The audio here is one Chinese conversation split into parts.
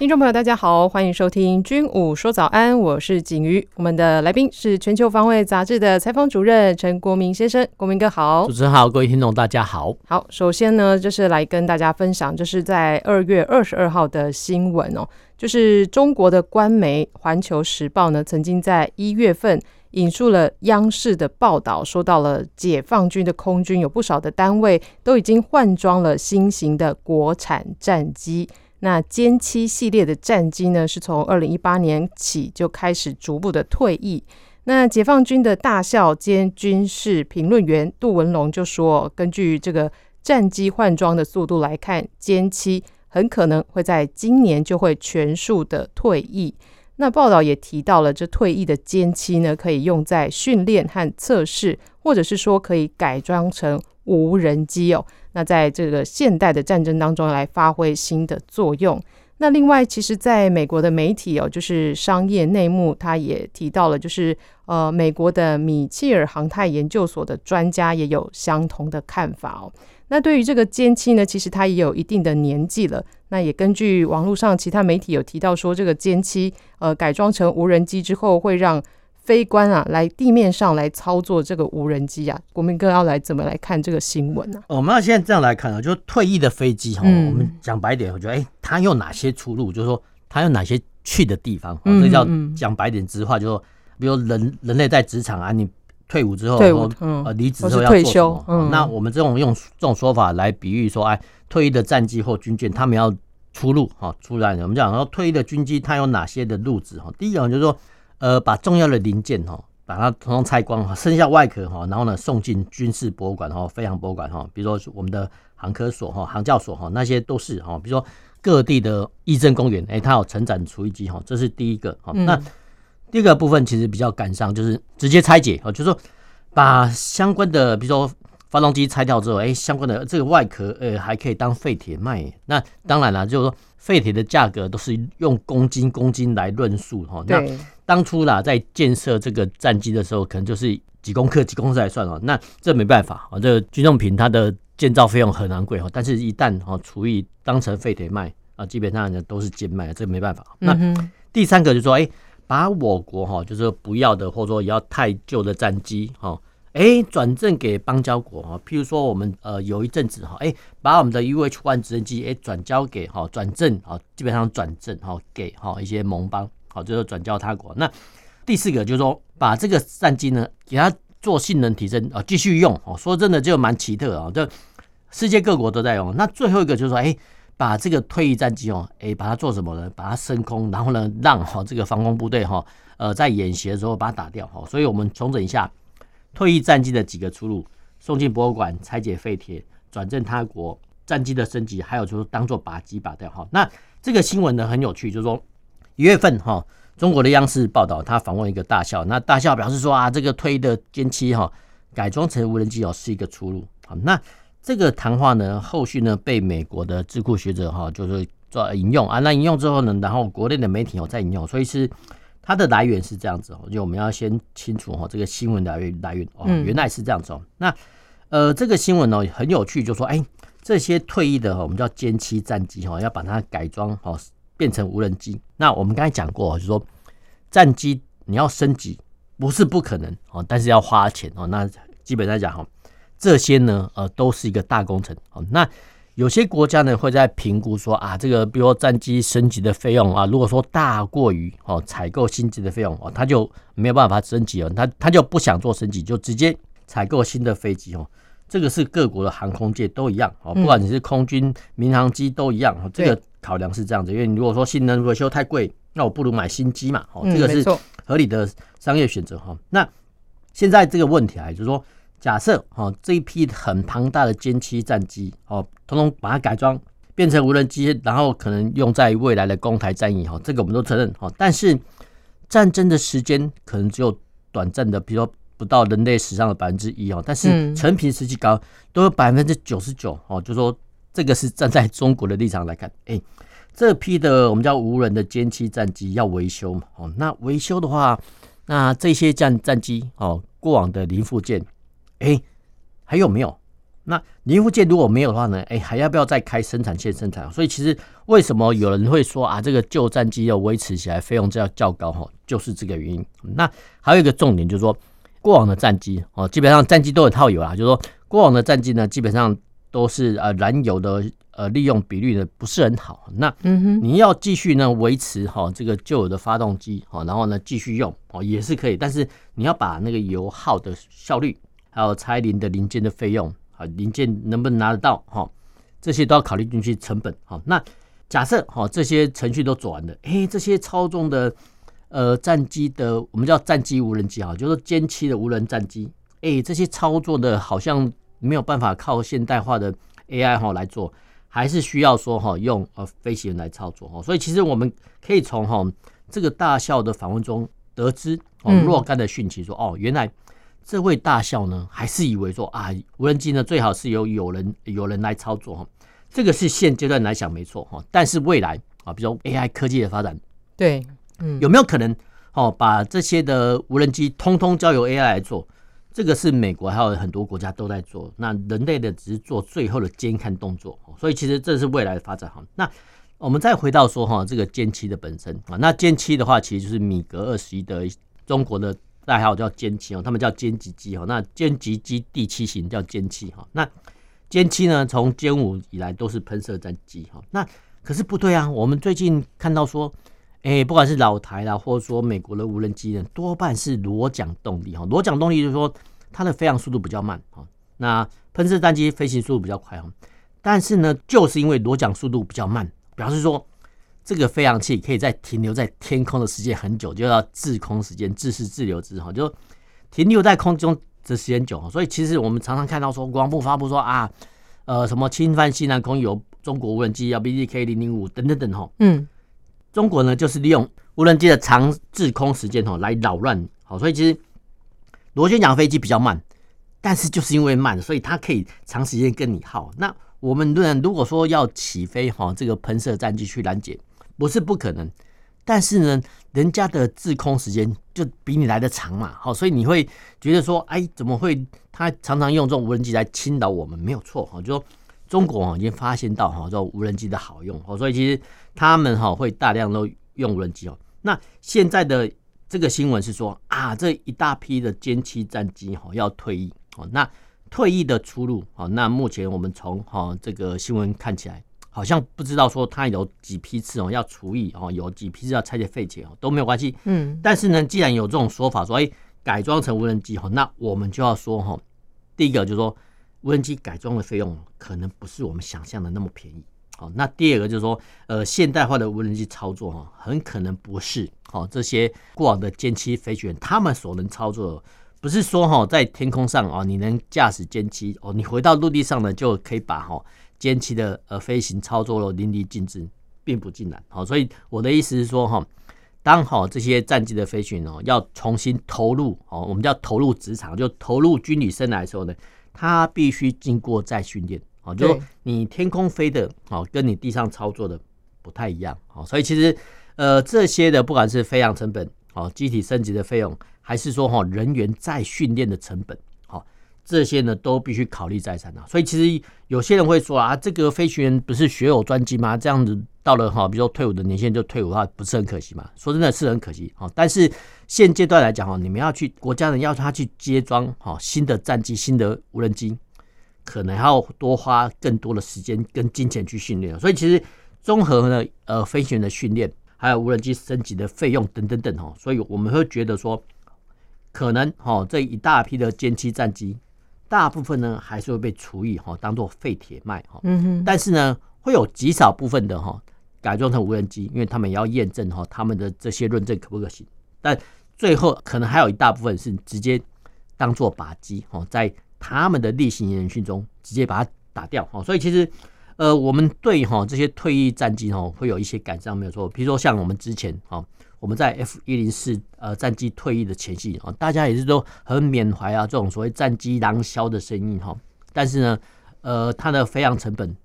听众朋友，大家好，欢迎收听《军武说早安》，我是景瑜。我们的来宾是《全球防卫杂志》的采访主任陈国民先生，国民哥好。主持人好，各位听众大家好。好，首先呢，就是来跟大家分享，就是在二月二十二号的新闻哦，就是中国的官媒《环球时报》呢，曾经在一月份引述了央视的报道，说到了解放军的空军有不少的单位都已经换装了新型的国产战机。那歼七系列的战机呢，是从二零一八年起就开始逐步的退役。那解放军的大校兼军事评论员杜文龙就说，根据这个战机换装的速度来看，歼七很可能会在今年就会全数的退役。那报道也提到了，这退役的歼七呢，可以用在训练和测试，或者是说可以改装成无人机哦。那在这个现代的战争当中来发挥新的作用。那另外，其实在美国的媒体哦，就是商业内幕，他也提到了，就是呃，美国的米切尔航太研究所的专家也有相同的看法哦。那对于这个歼七呢，其实它也有一定的年纪了。那也根据网络上其他媒体有提到说，这个歼七呃改装成无人机之后，会让飞官啊，来地面上来操作这个无人机啊，国民哥要来怎么来看这个新闻呢、啊？我们要现在这样来看啊，就是退役的飞机哈，我们讲白点，我觉得哎，它有哪些出路？就是说它有哪些去的地方？这叫讲白点直话，就是说，比如人人类在职场啊，你退伍之后，退伍呃离职之后要做什么？那我们这种用这种说法来比喻说，哎，退役的战机或军舰，他们要出路哈，出来。我们讲说退役的军机，它有哪些的路子哈？第一个就是说。呃，把重要的零件哈，把它统统拆光哈，剩下外壳哈，然后呢送进军事博物馆哈、飞航博物馆哈，比如说我们的航科所哈、航教所哈，那些都是哈，比如说各地的义政公园，哎，它有成长除役机哈，这是第一个哈。那第二个部分其实比较感伤，就是直接拆解啊，就是说把相关的，比如说发动机拆掉之后，哎，相关的这个外壳呃还可以当废铁卖。那当然了，就是说废铁的价格都是用公斤公斤来论述哈。那当初啦，在建设这个战机的时候，可能就是几公克、几公克来算哦。那这没办法啊，这个军用品它的建造费用很昂贵哈。但是，一旦哈除以当成废铁卖啊，基本上呢都是贱卖，这没办法。那第三个就是说，哎，把我国哈就是不要的，或者说也要太旧的战机哈，哎，转赠给邦交国哈。譬如说，我们呃有一阵子哈，哎，把我们的 UH-1 直升机哎转交给哈转赠啊，基本上转赠哈给哈一些盟邦。好，就是转交他国。那第四个就是说，把这个战机呢，给它做性能提升啊，继续用。哦，说真的就蛮奇特啊，这世界各国都在用。那最后一个就是说，哎，把这个退役战机哦，哎，把它做什么呢？把它升空，然后呢，让哈这个防空部队哈，呃，在演习的时候把它打掉。哈，所以我们重整一下退役战机的几个出路：送进博物馆、拆解废铁、转赠他国、战机的升级，还有就是当做靶机靶掉。哈，那这个新闻呢很有趣，就是说。一月份哈，中国的央视报道，他访问一个大校，那大校表示说啊，这个退役的歼七哈改装成无人机哦是一个出路。好，那这个谈话呢，后续呢被美国的智库学者哈就是做引用啊，那引用之后呢，然后国内的媒体有在引用，所以是它的来源是这样子哦，就我们要先清楚哦这个新闻来源来源哦，原来是这样子哦。那呃这个新闻呢很有趣，就说哎这些退役的哈我们叫歼七战机哈要把它改装哦。变成无人机，那我们刚才讲过，就是说战机你要升级不是不可能哦，但是要花钱哦。那基本上讲哈，这些呢呃都是一个大工程哦。那有些国家呢会在评估说啊，这个比如说战机升级的费用啊，如果说大过于哦采购新机的费用哦，他就没有办法升级了，他他就不想做升级，就直接采购新的飞机哦。这个是各国的航空界都一样哦，不管你是空军、民航机都一样哦，这个。考量是这样子，因为你如果说性能维修太贵，那我不如买新机嘛。哦，这个是合理的商业选择哈。那现在这个问题啊，就是说，假设哈这一批很庞大的歼七战机哦，统统把它改装变成无人机，然后可能用在未来的攻台战役哈，这个我们都承认哈。但是战争的时间可能只有短暂的，比如说不到人类史上的百分之一哦，但是成品实际高都有百分之九十九哦，就说这个是站在中国的立场来看，哎，这批的我们叫无人的歼七战机要维修嘛，哦，那维修的话，那这些战战机哦，过往的零附件，哎，还有没有？那零附件如果没有的话呢？哎，还要不要再开生产线生产？所以其实为什么有人会说啊，这个旧战机要维持起来费用就要较高哈，就是这个原因。那还有一个重点就是说，过往的战机哦，基本上战机都有套油啦，就是说过往的战机呢，基本上都是呃燃油的呃利用比率呢不是很好。那嗯哼，你要继续呢维持哈这个旧有的发动机哦，然后呢继续用哦也是可以，但是你要把那个油耗的效率，还有拆零的零件的费用。啊，零件能不能拿得到？哈，这些都要考虑进去成本。好，那假设哈这些程序都走完了，哎，这些操纵的呃战机的，我们叫战机无人机啊，就是歼七的无人战机，哎，这些操作的好像没有办法靠现代化的 AI 哈来做，还是需要说哈用呃飞行员来操作哈。所以其实我们可以从哈这个大校的访问中得知，哦若干的讯息说，哦原来。这位大校呢，还是以为说啊，无人机呢最好是由有人有人来操作哈，这个是现阶段来讲没错哈。但是未来啊，比如 AI 科技的发展，对，嗯，有没有可能哦，把这些的无人机通通交由 AI 来做？这个是美国还有很多国家都在做，那人类的只是做最后的监看动作。所以其实这是未来的发展哈。那我们再回到说哈，这个歼七的本身啊，那歼七的话，其实就是米格二十一的中国的。代号叫歼七哦，他们叫歼击机哦。那歼击机第七型叫歼七哈。那歼七呢，从歼五以来都是喷射战机哈。那可是不对啊，我们最近看到说，哎、不管是老台啦，或者说美国的无人机呢，多半是螺桨动力哈。螺桨动力就是说它的飞行速度比较慢哈。那喷射战机飞行速度比较快哈。但是呢，就是因为螺桨速度比较慢，表示说。这个飞行器可以在停留在天空的时间很久，就叫滞空时间，滞是滞留之哈，就停留在空中的时间久。所以其实我们常常看到说，国防部发布说啊，呃，什么侵犯西南空域有中国无人机要 BZK 零零五等等等哈。嗯，中国呢就是利用无人机的长滞空时间哈来扰乱。好，所以其实螺旋桨飞机比较慢，但是就是因为慢，所以它可以长时间跟你耗。那我们如果说要起飞哈，这个喷射战机去拦截。不是不可能，但是呢，人家的滞空时间就比你来的长嘛，好，所以你会觉得说，哎，怎么会？他常常用这种无人机来侵扰我们，没有错哈，就说中国已经发现到哈，这种无人机的好用，哦所以其实他们哈会大量都用无人机哦。那现在的这个新闻是说啊，这一大批的歼七战机哈要退役哦，那退役的出路哦，那目前我们从哈这个新闻看起来。好像不知道说它有几批次哦要除役哦，有几批次要拆解废铁哦都没有关系。嗯，但是呢，既然有这种说法说，哎，改装成无人机哈，那我们就要说哈，第一个就是说无人机改装的费用可能不是我们想象的那么便宜。好，那第二个就是说，呃，现代化的无人机操作哈，很可能不是好这些过往的歼七飞行员他们所能操作的，不是说哈在天空上哦你能驾驶歼七哦，你回到陆地上呢就可以把哈。歼七的呃飞行操作了淋漓尽致，并不尽然。好，所以我的意思是说哈，当好这些战机的飞行员哦要重新投入哦，我们叫投入职场，就投入军旅生涯的时候呢，他必须经过再训练。好，就你天空飞的哦，跟你地上操作的不太一样。好，所以其实呃这些的不管是飞行成本哦，机体升级的费用，还是说哈人员再训练的成本。这些呢都必须考虑再三啊，所以其实有些人会说啊，这个飞行员不是学有专精吗？这样子到了哈，比如说退伍的年限就退伍的话，不是很可惜吗？说真的是很可惜啊。但是现阶段来讲哈，你们要去国家人要他去接装哈新的战机、新的无人机，可能还要多花更多的时间跟金钱去训练。所以其实综合呢，呃，飞行员的训练，还有无人机升级的费用等等等哈，所以我们会觉得说，可能哈这一大批的歼七战机。大部分呢还是会被除以哈，当做废铁卖哈。嗯哼。但是呢，会有极少部分的哈改装成无人机，因为他们也要验证哈他们的这些论证可不可行。但最后可能还有一大部分是直接当做靶机哈，在他们的例行演训中直接把它打掉哈。所以其实呃，我们对哈这些退役战机哈会有一些感伤没有错。比如说像我们之前哈我们在 F 一零四呃战机退役的前夕啊，大家也是都很缅怀啊这种所谓战机狼萧的声音哈。但是呢，呃，它的飞航成本、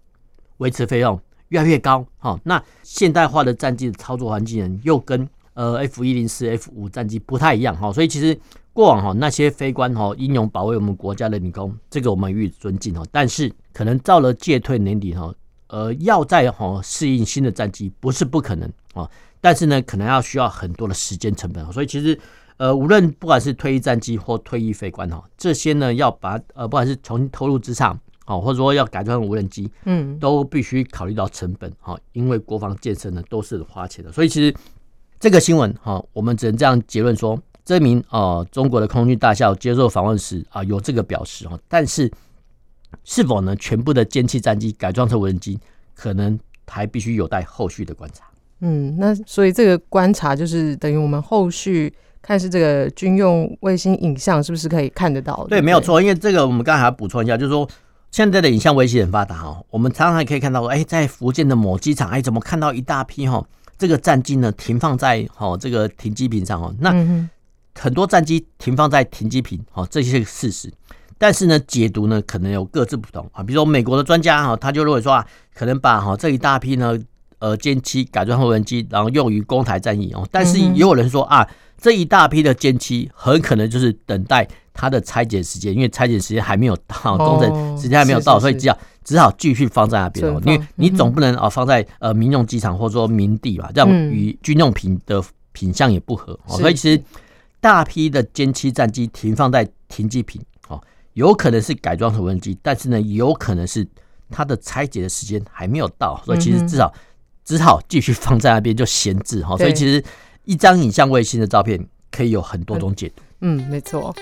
维持费用越来越高哈。那现代化的战机的操作环境，又跟呃 F 一零四、F 五战机不太一样哈。所以其实过往哈那些飞官哈英勇保卫我们国家的领空，这个我们予以尊敬哈。但是可能到了届退年底哈，呃，要再哈适应新的战机不是不可能啊。但是呢，可能要需要很多的时间成本，所以其实，呃，无论不管是退役战机或退役飞官哈，这些呢，要把呃，不管是重新投入职场，哦，或者说要改装无人机，嗯，都必须考虑到成本哈，因为国防建设呢都是花钱的，所以其实这个新闻哈，我们只能这样结论说，这名啊中国的空军大校接受访问时啊有这个表示哈，但是是否呢全部的歼七战机改装成无人机，可能还必须有待后续的观察。嗯，那所以这个观察就是等于我们后续看是这个军用卫星影像是不是可以看得到？对，对，没有错，因为这个我们刚才补充一下，就是说现在的影像卫星很发达哈，我们常常还可以看到说，哎，在福建的某机场，哎，怎么看到一大批哈这个战机呢停放在哈这个停机坪上哦？那很多战机停放在停机坪哦，这些是事实，但是呢解读呢可能有各自不同啊。比如说美国的专家哈，他就认为说啊，可能把哈这一大批呢。呃，歼七改装后无人机，然后用于攻台战役哦。但是也有人说啊，这一大批的歼七很可能就是等待它的拆解时间，因为拆解时间还没有到，工程时间还没有到，所以只好只好继续放在那边哦。因为你总不能啊放在呃民用机场或者说民地吧，这样与军用品的品相也不合。所以其实大批的歼七战机停放在停机坪哦，有可能是改装成无人机，但是呢，有可能是它的拆解的时间还没有到，所以其实至少。只好继续放在那边就闲置哈，所以其实一张影像卫星的照片可以有很多种解读。嗯，没错。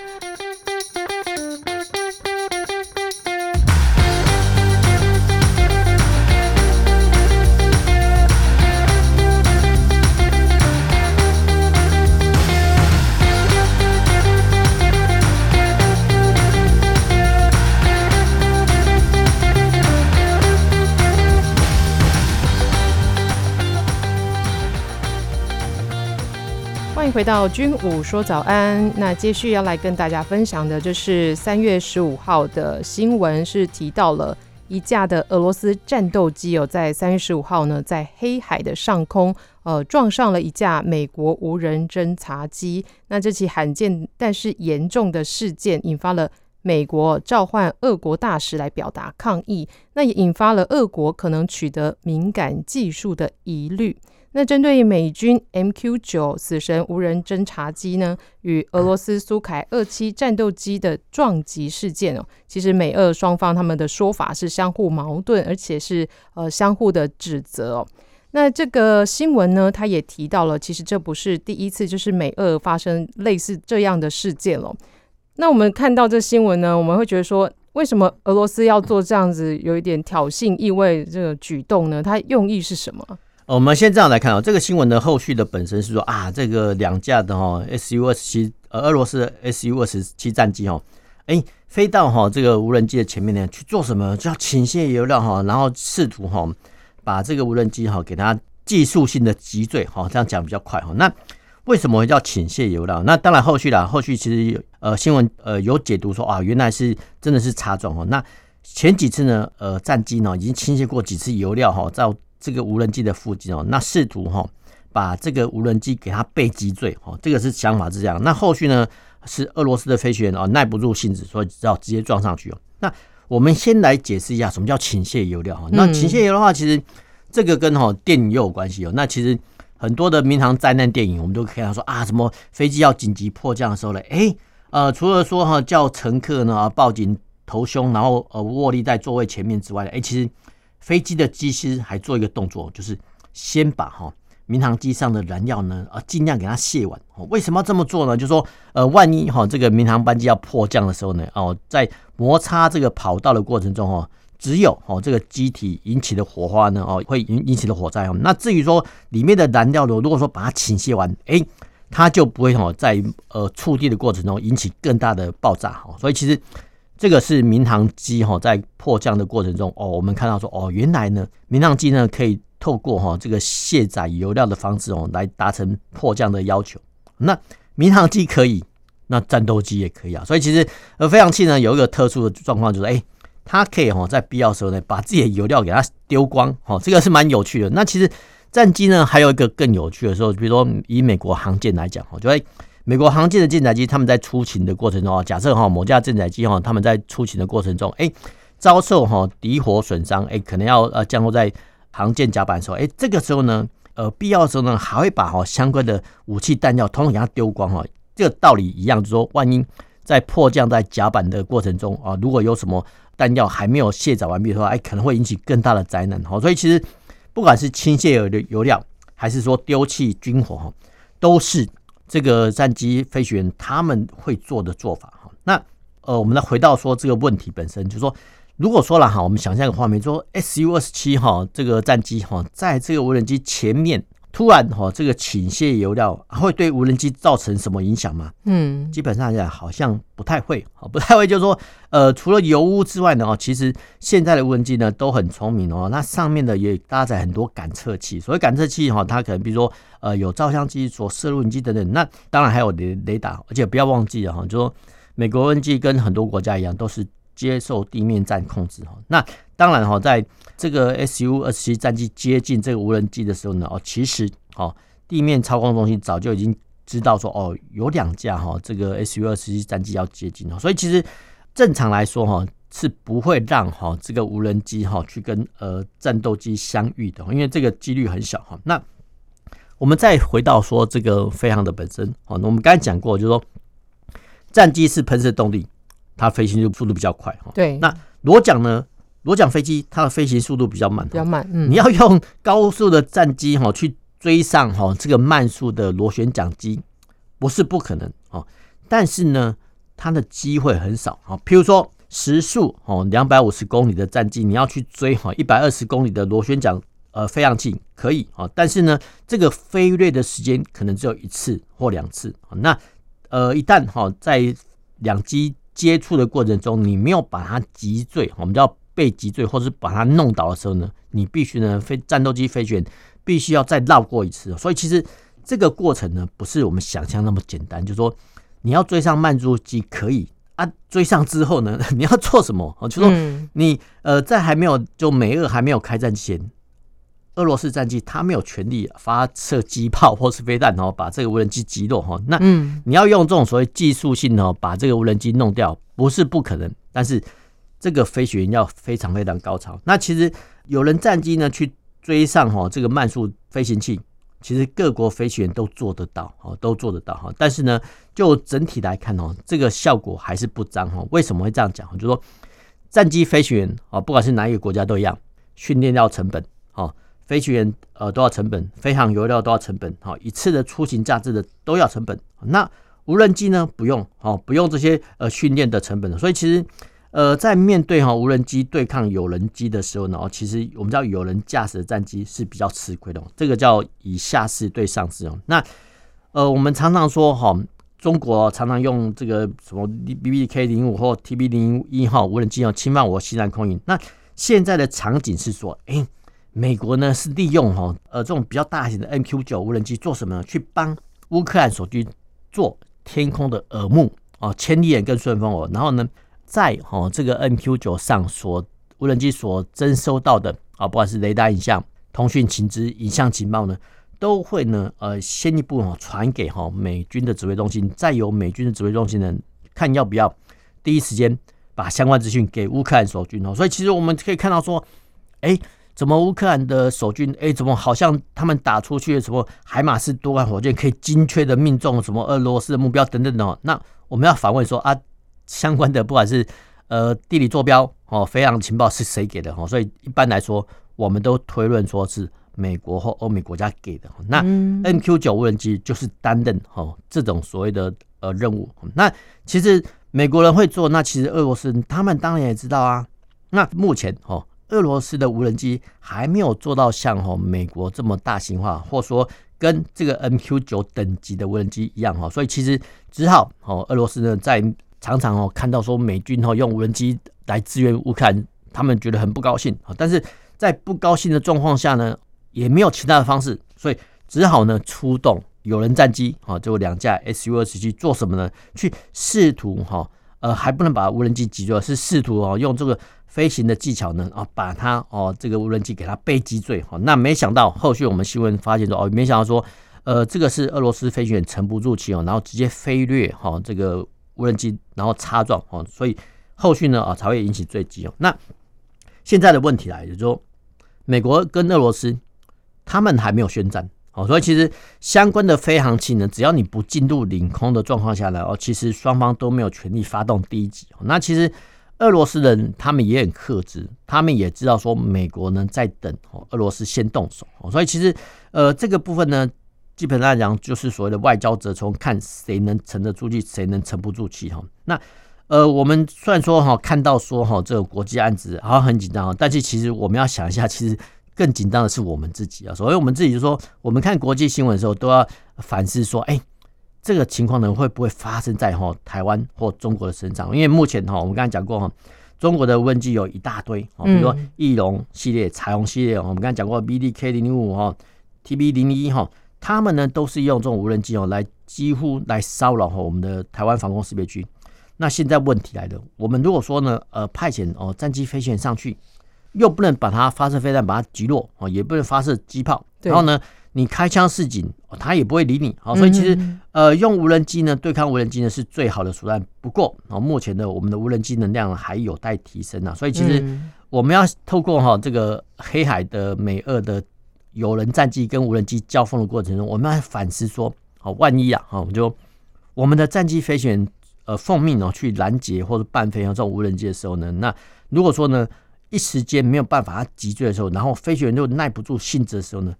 回到军武说早安。那接续要来跟大家分享的，就是三月十五号的新闻，是提到了一架的俄罗斯战斗机有在三月十五号呢，在黑海的上空，呃，撞上了一架美国无人侦察机。那这起罕见但是严重的事件，引发了美国召唤俄国大使来表达抗议，那也引发了俄国可能取得敏感技术的疑虑。那针对美军 MQ 九死神无人侦察机呢，与俄罗斯苏凯二七战斗机的撞击事件哦，其实美俄双方他们的说法是相互矛盾，而且是呃相互的指责哦。那这个新闻呢，他也提到了，其实这不是第一次，就是美俄发生类似这样的事件了。那我们看到这新闻呢，我们会觉得说，为什么俄罗斯要做这样子有一点挑衅意味这个举动呢？它用意是什么？我们先这样来看啊，这个新闻的后续的本身是说啊，这个两架的哈 Su 二十七呃俄罗斯的 Su 二十七战机哈，哎飞到哈这个无人机的前面呢去做什么？就要倾泻油料哈，然后试图哈把这个无人机哈给它技术性的击坠哈，这样讲比较快哈。那为什么叫倾泻油料？那当然后续啦，后续其实呃新闻呃有解读说啊，原来是真的是擦撞哈。那前几次呢呃战机呢已经倾泻过几次油料哈，在这个无人机的附近哦，那试图哈把这个无人机给它被击坠哦，这个是想法是这样。那后续呢是俄罗斯的飞行员哦耐不住性子，所以只好直接撞上去哦。那我们先来解释一下什么叫倾泻油料哈。那倾泻油的话，其实这个跟哈电影也有关系哦。那其实很多的民航灾难电影，我们都可以看到说啊，什么飞机要紧急迫降的时候呢，哎呃，除了说哈叫乘客呢抱紧头胸，然后呃卧立在座位前面之外，哎，其实。飞机的机师还做一个动作，就是先把哈民航机上的燃料呢，啊，尽量给它卸完。为什么要这么做呢？就是说，呃，万一哈这个民航班机要迫降的时候呢，哦，在摩擦这个跑道的过程中，哦，只有哦这个机体引起的火花呢，哦，会引引起的火灾哦。那至于说里面的燃料呢，如果说把它倾泻完，哎，它就不会哦在呃触地的过程中引起更大的爆炸。哈，所以其实。这个是民航机哈，在迫降的过程中哦，我们看到说哦，原来呢，民航机呢可以透过哈这个卸载油料的方式哦，来达成迫降的要求。那民航机可以，那战斗机也可以啊。所以其实呃飞行器呢有一个特殊的状况，就是哎，它可以哈在必要的时候呢把自己的油料给它丢光，哈，这个是蛮有趣的。那其实战机呢还有一个更有趣的时候，比如说以美国航舰来讲，哈，就哎。美国航舰的舰载机，他们在出勤的过程中啊，假设哈某架舰载机哈，他们在出勤的过程中，哎，遭受哈敌火损伤，哎，可能要呃降落在航舰甲板的时候，哎，这个时候呢，呃，必要的时候呢，还会把哈相关的武器弹药统统给它丢光哈。这个道理一样，就是说，万一在迫降在甲板的过程中啊，如果有什么弹药还没有卸载完毕的话，哎，可能会引起更大的灾难哈。所以其实不管是倾卸油的油料，还是说丢弃军火哈，都是。这个战机飞行员他们会做的做法哈，那呃，我们来回到说这个问题本身，就是说，如果说了哈，我们想象一个画面，说 Su 二十七哈这个战机哈，在这个无人机前面。突然哈，这个倾泻油料会对无人机造成什么影响吗？嗯，基本上来讲好像不太会，不太会。就是说，呃，除了油污之外呢，哦，其实现在的无人机呢都很聪明哦，那上面呢也搭载很多感测器。所谓感测器哈，它可能比如说呃有照相机、所摄录影机等等。那当然还有雷雷达，而且不要忘记了哈，就是说美国无人机跟很多国家一样都是。接受地面战控制哈，那当然哈，在这个 Su 二十七战机接近这个无人机的时候呢，哦，其实哦，地面操控中心早就已经知道说，哦，有两架哈，这个 Su 二十七战机要接近哦，所以其实正常来说哈，是不会让哈这个无人机哈去跟呃战斗机相遇的，因为这个几率很小哈。那我们再回到说这个飞航的本身，哦，那我们刚才讲过，就是说战机是喷射动力。它飞行就速度比较快哈，对。那螺桨呢？螺桨飞机它的飞行速度比较慢，比较慢。嗯，你要用高速的战机哈去追上哈这个慢速的螺旋桨机，不是不可能哦。但是呢，它的机会很少啊。譬如说时速哦两百五十公里的战机，你要去追哈一百二十公里的螺旋桨呃飞行器可以啊，但是呢，这个飞掠的时间可能只有一次或两次。那呃，一旦哈在两机接触的过程中，你没有把它击坠，我们叫被击坠，或者是把它弄倒的时候呢，你必须呢飞战斗机飞行员必须要再绕过一次。所以其实这个过程呢，不是我们想象那么简单。就是说你要追上慢速机可以啊，追上之后呢，你要做什么？就是说你呃在还没有就美俄还没有开战前。俄罗斯战机它没有权利发射机炮或是飞弹哦，把这个无人机击落哈。那你要用这种所谓技术性哦，把这个无人机弄掉，不是不可能。但是这个飞行员要非常非常高超。那其实有人战机呢去追上哈这个慢速飞行器，其实各国飞行员都做得到哦，都做得到哈。但是呢，就整体来看哦，这个效果还是不彰哈。为什么会这样讲？就是说战机飞行员啊，不管是哪一个国家都一样，训练要成本哦。飞行员呃都要成本，飞航油料都要成本，好一次的出行价值的都要成本。那无人机呢不用，哦不用这些呃训练的成本。所以其实呃在面对哈无人机对抗有人机的时候呢，其实我们知道有人驾驶的战机是比较吃亏的，这个叫以下士对上士哦。那呃我们常常说哈，中国常常用这个什么 BBK 零五或 TB 零一号无人机哦侵犯我西南空域。那现在的场景是说，哎。美国呢是利用哈呃这种比较大型的 MQ 九无人机做什么呢？去帮乌克兰守军做天空的耳目啊，千里眼跟顺风耳。然后呢，在哈这个 MQ 九上所无人机所侦收到的啊，不管是雷达影像、通讯情资、影像情报呢，都会呢呃先一步哈传给哈美军的指挥中心，再由美军的指挥中心呢看要不要第一时间把相关资讯给乌克兰守军哦。所以其实我们可以看到说，哎。怎么乌克兰的守军哎、欸，怎么好像他们打出去的什么海马斯多管火箭可以精确的命中什么俄罗斯的目标等等的？那我们要反问说啊，相关的不管是呃地理坐标哦，飞航情报是谁给的？哦，所以一般来说，我们都推论说是美国或欧美国家给的。那 MQ 九无人机就是担任哦这种所谓的呃任务。那其实美国人会做，那其实俄罗斯他们当然也知道啊。那目前哦。俄罗斯的无人机还没有做到像哈美国这么大型化，或者说跟这个 MQ 九等级的无人机一样哈，所以其实只好哦，俄罗斯呢在常常哦看到说美军哦用无人机来支援乌克兰，他们觉得很不高兴啊。但是在不高兴的状况下呢，也没有其他的方式，所以只好呢出动有人战机啊，就两架 Su 二十七做什么呢？去试图哈，呃，还不能把无人机击坠，是试图哦用这个飞行的技巧呢啊，把它哦这个无人机给它被击坠哈。那没想到后续我们新闻发现说哦，没想到说呃这个是俄罗斯飞行员沉不住气哦，然后直接飞掠哈这个无人机，然后擦撞哦，所以后续呢啊才会引起坠机哦。那现在的问题来，就是说美国跟俄罗斯。他们还没有宣战，哦，所以其实相关的飞航器呢，只要你不进入领空的状况下来，哦，其实双方都没有权利发动第一击。那其实俄罗斯人他们也很克制，他们也知道说美国呢在等哦，俄罗斯先动手，所以其实呃这个部分呢，基本上讲就是所谓的外交折冲，看谁能沉得住气，谁能沉不住气哈。那呃我们虽然说哈看到说哈这个国际案子好像很紧张，但是其实我们要想一下，其实。更紧张的是我们自己啊，所以我们自己就说，我们看国际新闻的时候都要反思说，哎，这个情况呢会不会发生在哈台湾或中国的身上？因为目前哈，我们刚才讲过哈，中国的无人机有一大堆，比如说翼龙系列、彩虹系列，我们刚才讲过 BDK 零零五哈、TB 零一哈，他们呢都是用这种无人机哦来几乎来骚扰哈我们的台湾防空识别区。那现在问题来了，我们如果说呢，呃，派遣哦战机飞行员上去。又不能把它发射飞弹把它击落哦，也不能发射机炮。然后呢，你开枪示警，它也不会理你。好，所以其实呃，用无人机呢对抗无人机呢是最好的手段。不过啊，目前的我们的无人机能量还有待提升啊。所以其实我们要透过哈这个黑海的美俄的有人战机跟无人机交锋的过程中，我们要反思说，好，万一啊，我们就我们的战机飞行员呃奉命哦去拦截或者伴飞啊这种无人机的时候呢，那如果说呢，一时间没有办法，他急坠的时候，然后飞行员就耐不住性子的时候呢，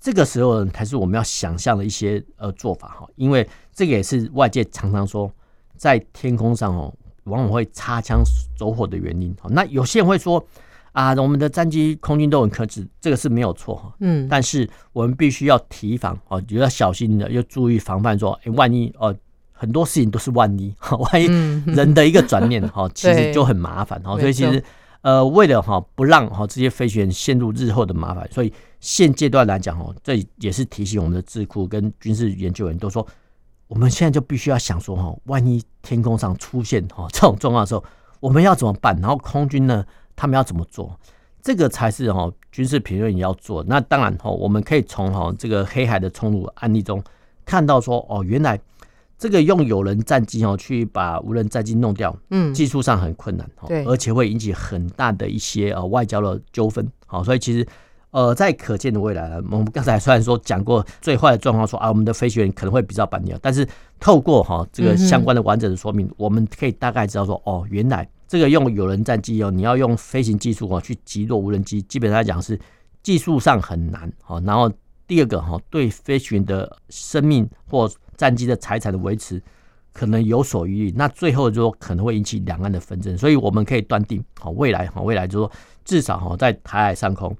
这个时候呢才是我们要想象的一些呃做法哈，因为这个也是外界常常说在天空上哦，往往会擦枪走火的原因。那有些人会说啊，我们的战机空军都很克制，这个是没有错哈，嗯，但是我们必须要提防哦，就要小心的，要注意防范说，哎，万一哦，很多事情都是万一，万一人的一个转念哈，其实就很麻烦哈，所以其实。呃，为了哈不让哈这些飞行员陷入日后的麻烦，所以现阶段来讲哈，这也是提醒我们的智库跟军事研究员都说，我们现在就必须要想说哈，万一天空上出现哈这种状况的时候，我们要怎么办？然后空军呢，他们要怎么做？这个才是哈军事评论员要做。那当然哈，我们可以从哈这个黑海的冲突案例中看到说，哦，原来。这个用有人战机哦去把无人战机弄掉，嗯，技术上很困难，对，而且会引起很大的一些呃外交的纠纷，好，所以其实呃在可见的未来，我们刚才虽然说讲过最坏的状况，说啊我们的飞行员可能会比较板掉，但是透过哈这个相关的完整的说明，我们可以大概知道说哦，原来这个用有人战机哦，你要用飞行技术哦去击落无人机，基本上来讲是技术上很难，好，然后第二个哈对飞行员的生命或战机的财产的维持可能有所疑虑，那最后就说可能会引起两岸的纷争，所以我们可以断定，好未来哈未来就说至少哈在台海上空，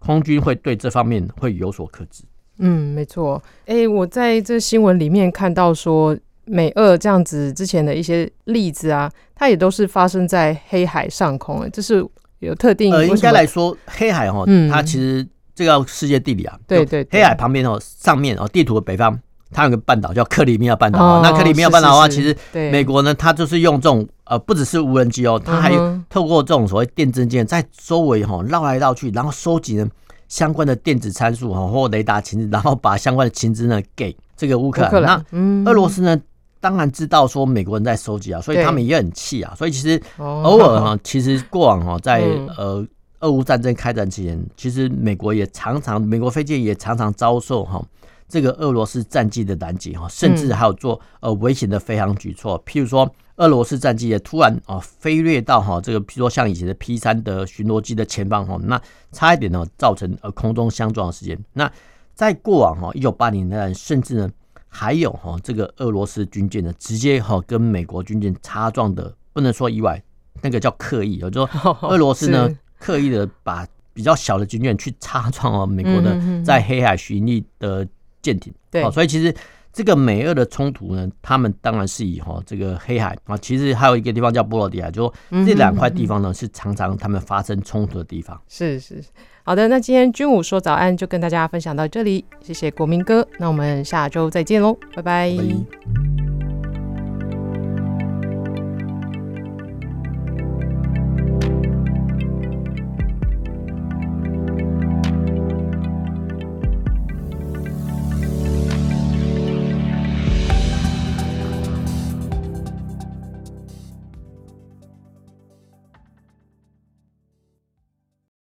空军会对这方面会有所克制。嗯，没错。哎、欸，我在这新闻里面看到说，美俄这样子之前的一些例子啊，它也都是发生在黑海上空，哎，这是有特定。呃，应该来说，黑海哈，嗯它其实这个世界地理啊，对对，黑海旁边哦，上面哦，地图的北方。它有个半岛叫克里米亚半岛，哦、那克里米亚半岛的话，其实美国呢，它就是用这种呃，不只是无人机哦，它还透过这种所谓电侦舰在周围哈绕来绕去，然后收集呢相关的电子参数哈或雷达情报，然后把相关的情资呢给这个乌克兰。克兰那俄罗斯呢，当然知道说美国人在收集啊，所以他们也很气啊。所以其实偶尔哈，其实过往哈在呃俄乌战争开战期间，其实美国也常常美国飞机也常常遭受哈。这个俄罗斯战机的拦截哈，甚至还有做呃危险的飞航举措，譬如说俄罗斯战机也突然啊飞掠到哈这个，譬如说像以前的 P 三的巡逻机的前方哈，那差一点呢造成呃空中相撞的事件。那在过往哈一九八零年代，甚至呢还有哈这个俄罗斯军舰呢直接哈跟美国军舰擦撞的，不能说意外，那个叫刻意，也就是说俄罗斯呢刻意的把比较小的军舰去擦撞哦美国的在黑海巡弋的舰艇，对，所以其实这个美俄的冲突呢，他们当然是以哈这个黑海啊，其实还有一个地方叫波罗的海，就说这两块地方呢是常常他们发生冲突的地方。是是，好的，那今天军武说早安就跟大家分享到这里，谢谢国民哥，那我们下周再见喽，拜拜。拜拜。